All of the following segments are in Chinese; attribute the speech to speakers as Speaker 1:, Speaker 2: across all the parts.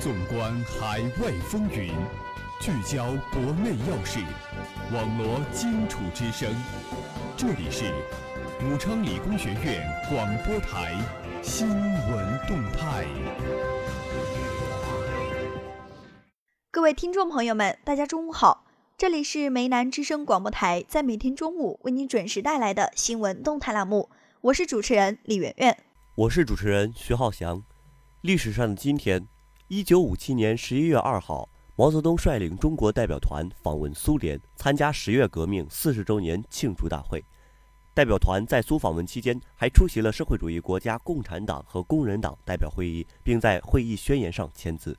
Speaker 1: 纵观海外风云，聚焦国内要事，网罗荆楚之声。这里是武昌理工学院广播台新闻动态。
Speaker 2: 各位听众朋友们，大家中午好，这里是梅南之声广播台，在每天中午为您准时带来的新闻动态栏目，我是主持人李媛媛，
Speaker 3: 我是主持人徐浩翔。历史上的今天。一九五七年十一月二号，毛泽东率领中国代表团访问苏联，参加十月革命四十周年庆祝大会。代表团在苏访问期间，还出席了社会主义国家共产党和工人党代表会议，并在会议宣言上签字。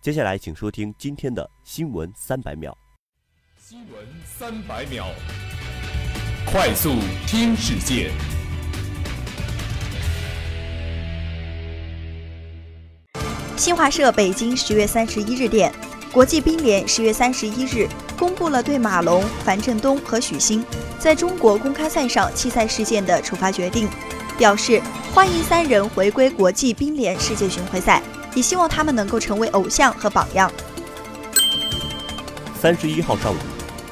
Speaker 3: 接下来，请收听今天的新闻三百秒。
Speaker 1: 新闻三百秒，快速听世界。
Speaker 2: 新华社北京十月三十一日电，国际乒联十月三十一日公布了对马龙、樊振东和许昕在中国公开赛上弃赛事件的处罚决定，表示欢迎三人回归国际乒联世界巡回赛，也希望他们能够成为偶像和榜样。
Speaker 3: 三十一号上午，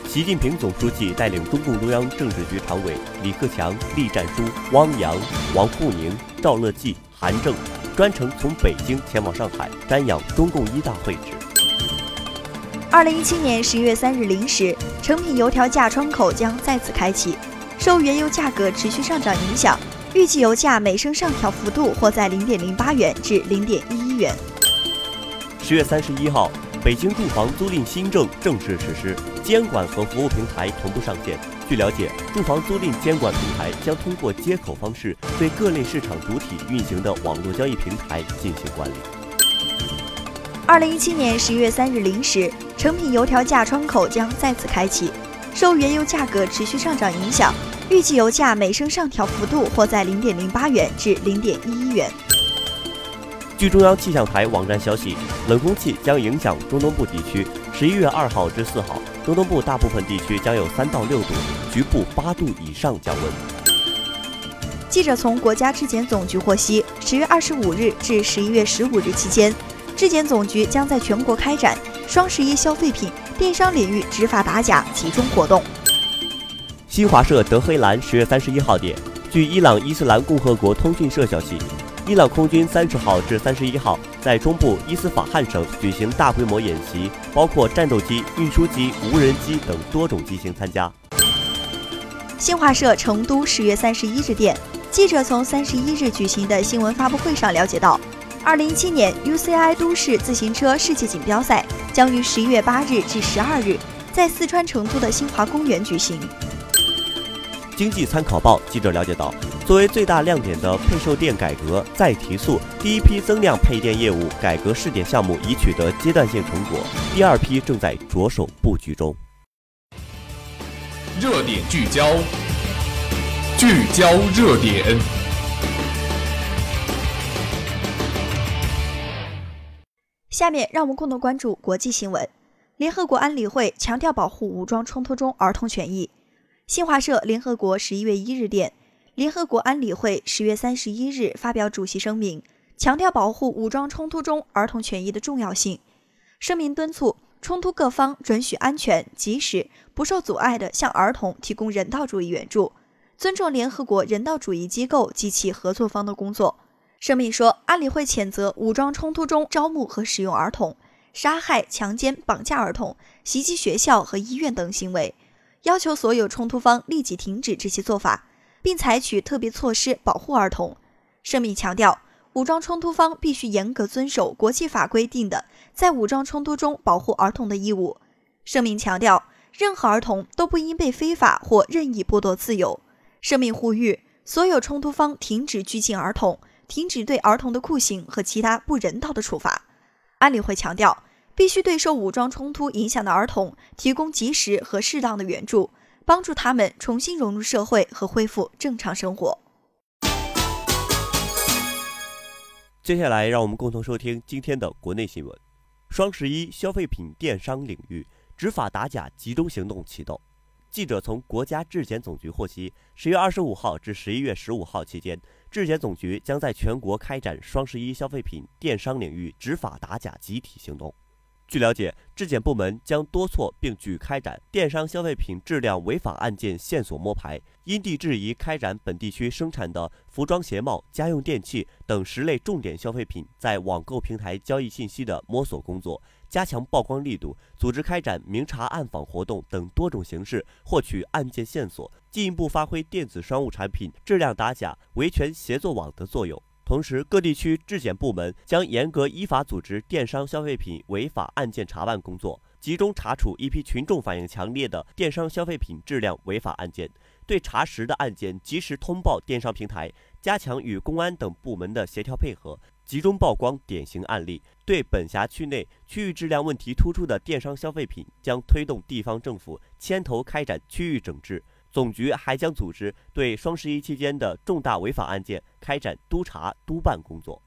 Speaker 3: 习近平总书记带领中共中央政治局常委李克强、栗战书、汪洋、王沪宁、赵乐际、韩正。专程从北京前往上海瞻仰中共一大会址。
Speaker 2: 二零一七年十一月三日零时，成品油调价窗口将再次开启。受原油价格持续上涨影响，预计油价每升上调幅度或在零点零八元至零点一一元。
Speaker 3: 十月三十一号，北京住房租赁新政正式实施，监管和服务平台同步上线。据了解，住房租赁监管平台将通过接口方式对各类市场主体运行的网络交易平台进行管理。
Speaker 2: 二零一七年十一月三日零时，成品油条价窗口将再次开启。受原油价格持续上涨影响，预计油价每升上调幅度或在零点零八元至零点一一元。
Speaker 3: 据中央气象台网站消息，冷空气将影响中东部地区。十一月二号至四号。中东部大部分地区将有三到六度，局部八度以上降温。
Speaker 2: 记者从国家质检总局获悉，十月二十五日至十一月十五日期间，质检总局将在全国开展双十一消费品电商领域执法打假集中活动。
Speaker 3: 新华社德黑兰十月三十一号电，据伊朗伊斯兰共和国通讯社消息。伊朗空军三十号至三十一号在中部伊斯法罕省举行大规模演习，包括战斗机、运输机、无人机等多种机型参加。
Speaker 2: 新华社成都十月三十一日电，记者从三十一日举行的新闻发布会上了解到，二零一七年 UCI 都市自行车世界锦标赛将于十一月八日至十二日在四川成都的新华公园举行。
Speaker 3: 经济参考报记者了解到。作为最大亮点的配售电改革再提速，第一批增量配电业务改革试点项目已取得阶段性成果，第二批正在着手布局中。
Speaker 1: 热点聚焦，聚焦热点。
Speaker 2: 下面让我们共同关注国际新闻。联合国安理会强调保护武装冲突中儿童权益。新华社联合国十一月一日电。联合国安理会十月三十一日发表主席声明，强调保护武装冲突中儿童权益的重要性。声明敦促冲突各方准许安全、及时、不受阻碍地向儿童提供人道主义援助，尊重联合国人道主义机构及其合作方的工作。声明说，安理会谴责武装冲突中招募和使用儿童、杀害、强奸、绑架儿童、袭击学校和医院等行为，要求所有冲突方立即停止这些做法。并采取特别措施保护儿童。声明强调，武装冲突方必须严格遵守国际法规定的在武装冲突中保护儿童的义务。声明强调，任何儿童都不应被非法或任意剥夺自由。声明呼吁所有冲突方停止拘禁儿童，停止对儿童的酷刑和其他不人道的处罚。安理会强调，必须对受武装冲突影响的儿童提供及时和适当的援助。帮助他们重新融入社会和恢复正常生活。
Speaker 3: 接下来，让我们共同收听今天的国内新闻：双十一消费品电商领域执法打假集中行动启动。记者从国家质检总局获悉，十月二十五号至十一月十五号期间，质检总局将在全国开展双十一消费品电商领域执法打假集体行动。据了解，质检部门将多措并举开展电商消费品质量违法案件线索摸排，因地制宜开展本地区生产的服装鞋帽、家用电器等十类重点消费品在网购平台交易信息的摸索工作，加强曝光力度，组织开展明察暗访活动等多种形式获取案件线索，进一步发挥电子商务产品质量打假维权协作网的作用。同时，各地区质检部门将严格依法组织电商消费品违法案件查办工作，集中查处一批群众反映强烈的电商消费品质量违法案件，对查实的案件及时通报电商平台，加强与公安等部门的协调配合，集中曝光典型案例。对本辖区内区域质量问题突出的电商消费品，将推动地方政府牵头开展区域整治。总局还将组织对双十一期间的重大违法案件开展督查督办工作。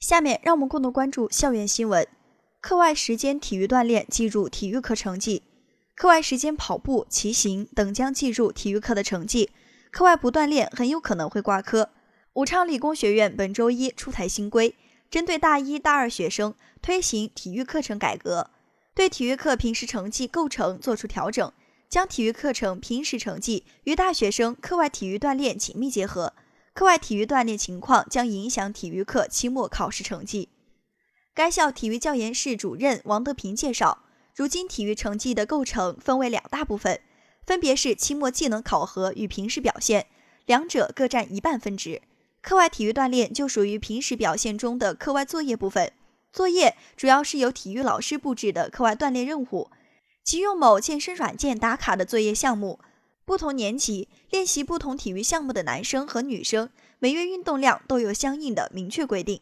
Speaker 2: 下面让我们共同关注校园新闻：课外时间体育锻炼计入体育课成绩；课外时间跑步、骑行等将计入体育课的成绩。课外不锻炼很有可能会挂科。武昌理工学院本周一出台新规，针对大一、大二学生推行体育课程改革。对体育课平时成绩构成作出调整，将体育课程平时成绩与大学生课外体育锻炼紧密结合。课外体育锻炼情况将影响体育课期末考试成绩。该校体育教研室主任王德平介绍，如今体育成绩的构成分为两大部分，分别是期末技能考核与平时表现，两者各占一半分值。课外体育锻炼就属于平时表现中的课外作业部分。作业主要是由体育老师布置的课外锻炼任务，即用某健身软件打卡的作业项目。不同年级练习不同体育项目的男生和女生，每月运动量都有相应的明确规定。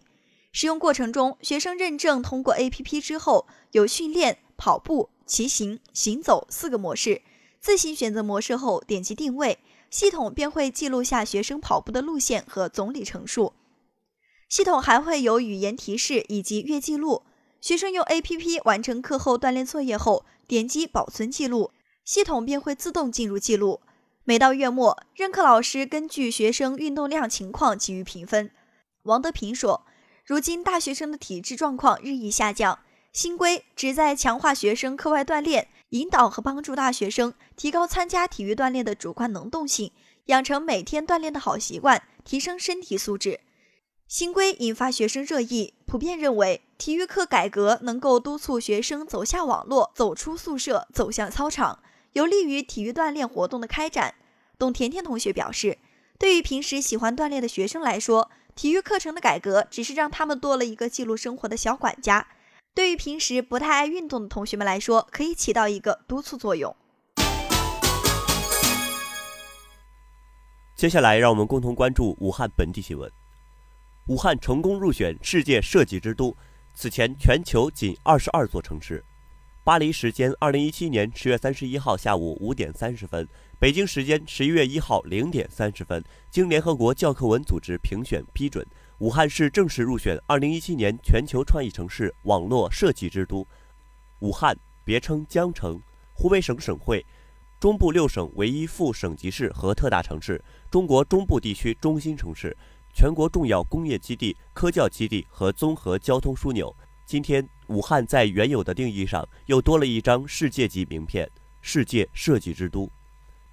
Speaker 2: 使用过程中，学生认证通过 APP 之后，有训练、跑步、骑行、行走四个模式。自行选择模式后，点击定位，系统便会记录下学生跑步的路线和总里程数。系统还会有语言提示以及月记录。学生用 APP 完成课后锻炼作业后，点击保存记录，系统便会自动进入记录。每到月末，任课老师根据学生运动量情况给予评分。王德平说：“如今大学生的体质状况日益下降，新规旨在强化学生课外锻炼，引导和帮助大学生提高参加体育锻炼的主观能动性，养成每天锻炼的好习惯，提升身体素质。”新规引发学生热议，普遍认为体育课改革能够督促学生走下网络、走出宿舍、走向操场，有利于体育锻炼活动的开展。董甜甜同学表示，对于平时喜欢锻炼的学生来说，体育课程的改革只是让他们多了一个记录生活的小管家；对于平时不太爱运动的同学们来说，可以起到一个督促作用。
Speaker 3: 接下来，让我们共同关注武汉本地新闻。武汉成功入选世界设计之都，此前全球仅二十二座城市。巴黎时间二零一七年十月三十一号下午五点三十分，北京时间十一月一号零点三十分，经联合国教科文组织评选批准，武汉市正式入选二零一七年全球创意城市网络设计之都。武汉别称江城，湖北省省会，中部六省唯一副省级市和特大城市，中国中部地区中心城市。全国重要工业基地、科教基地和综合交通枢纽。今天，武汉在原有的定义上又多了一张世界级名片——世界设计之都。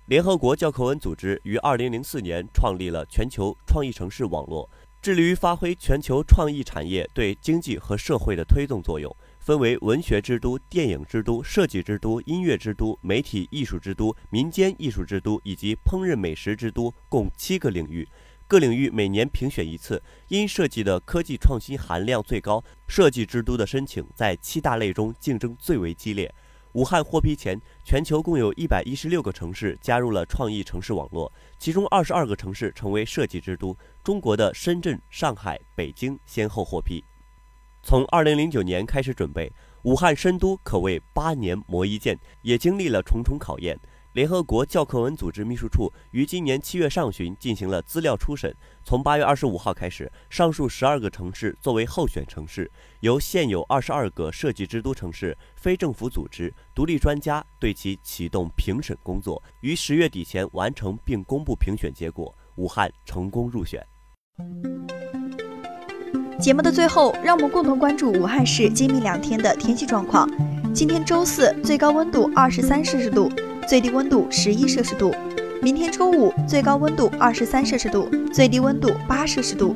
Speaker 3: 联合国教科文组织于2004年创立了全球创意城市网络，致力于发挥全球创意产业对经济和社会的推动作用。分为文学之都、电影之都、设计之都、音乐之都、媒体艺术之都、民间艺术之都以及烹饪美食之都，共七个领域。各领域每年评选一次，因设计的科技创新含量最高，设计之都的申请在七大类中竞争最为激烈。武汉获批前，全球共有一百一十六个城市加入了创意城市网络，其中二十二个城市成为设计之都。中国的深圳、上海、北京先后获批。从二零零九年开始准备，武汉深都可谓八年磨一剑，也经历了重重考验。联合国教科文组织秘书处于今年七月上旬进行了资料初审，从八月二十五号开始，上述十二个城市作为候选城市，由现有二十二个设计之都城市、非政府组织、独立专家对其启动评审工作，于十月底前完成并公布评选结果。武汉成功入选。
Speaker 2: 节目的最后，让我们共同关注武汉市今明两天的天气状况。今天周四，最高温度二十三摄氏度。最低温度十一摄氏度，明天周五最高温度二十三摄氏度，最低温度八摄氏度。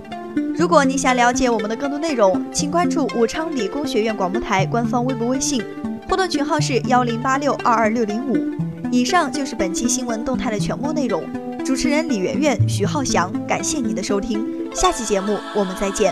Speaker 2: 如果你想了解我们的更多内容，请关注武昌理工学院广播台官方微博、微信，互动群号是幺零八六二二六零五。以上就是本期新闻动态的全部内容。主持人李媛媛、徐浩翔，感谢您的收听，下期节目我们再见。